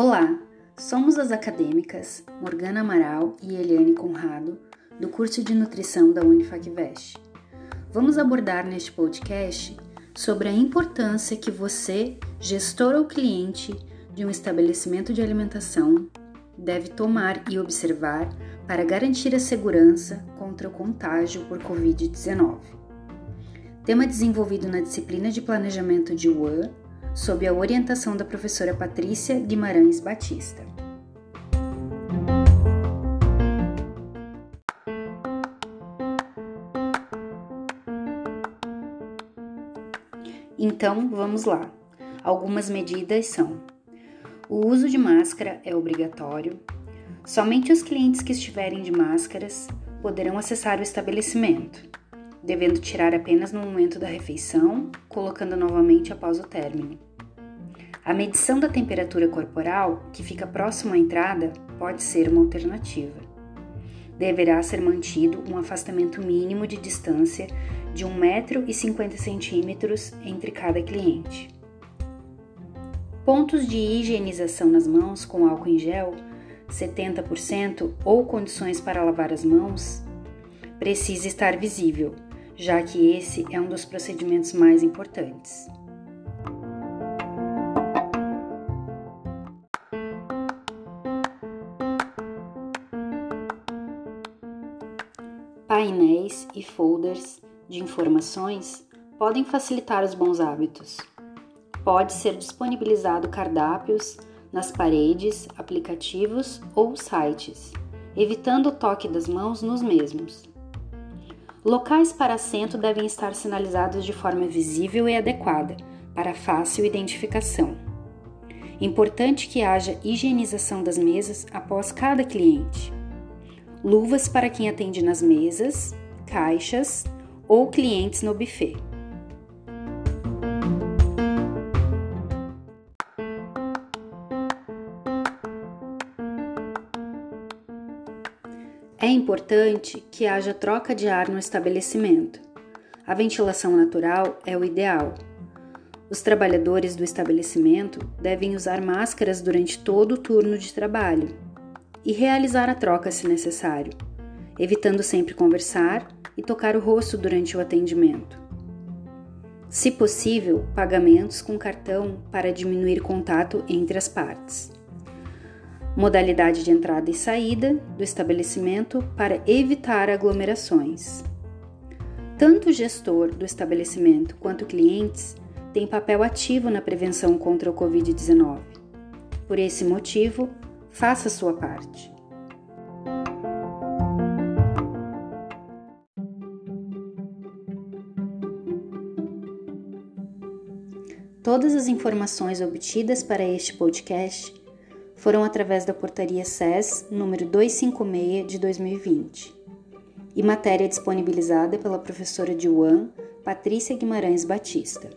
Olá, somos as acadêmicas Morgana Amaral e Eliane Conrado, do curso de nutrição da Unifacvest. Vamos abordar neste podcast sobre a importância que você, gestor ou cliente de um estabelecimento de alimentação, deve tomar e observar para garantir a segurança contra o contágio por Covid-19. Tema desenvolvido na disciplina de Planejamento de UAN sob a orientação da professora Patrícia Guimarães Batista. Então, vamos lá. Algumas medidas são: o uso de máscara é obrigatório. Somente os clientes que estiverem de máscaras poderão acessar o estabelecimento devendo tirar apenas no momento da refeição, colocando novamente após o término. A medição da temperatura corporal, que fica próximo à entrada, pode ser uma alternativa. Deverá ser mantido um afastamento mínimo de distância de 1,50 m entre cada cliente. Pontos de higienização nas mãos com álcool em gel, 70% ou condições para lavar as mãos, precisa estar visível, já que esse é um dos procedimentos mais importantes. Painéis e folders de informações podem facilitar os bons hábitos. Pode ser disponibilizado cardápios nas paredes, aplicativos ou sites, evitando o toque das mãos nos mesmos. Locais para assento devem estar sinalizados de forma visível e adequada, para fácil identificação. Importante que haja higienização das mesas após cada cliente. Luvas para quem atende nas mesas, caixas ou clientes no buffet. É importante que haja troca de ar no estabelecimento. A ventilação natural é o ideal. Os trabalhadores do estabelecimento devem usar máscaras durante todo o turno de trabalho e realizar a troca se necessário, evitando sempre conversar e tocar o rosto durante o atendimento. Se possível, pagamentos com cartão para diminuir contato entre as partes modalidade de entrada e saída do estabelecimento para evitar aglomerações. Tanto o gestor do estabelecimento quanto clientes têm papel ativo na prevenção contra o Covid-19. Por esse motivo, faça sua parte. Todas as informações obtidas para este podcast foram através da Portaria SES número 256 de 2020 e matéria disponibilizada pela professora de UAM, Patrícia Guimarães Batista.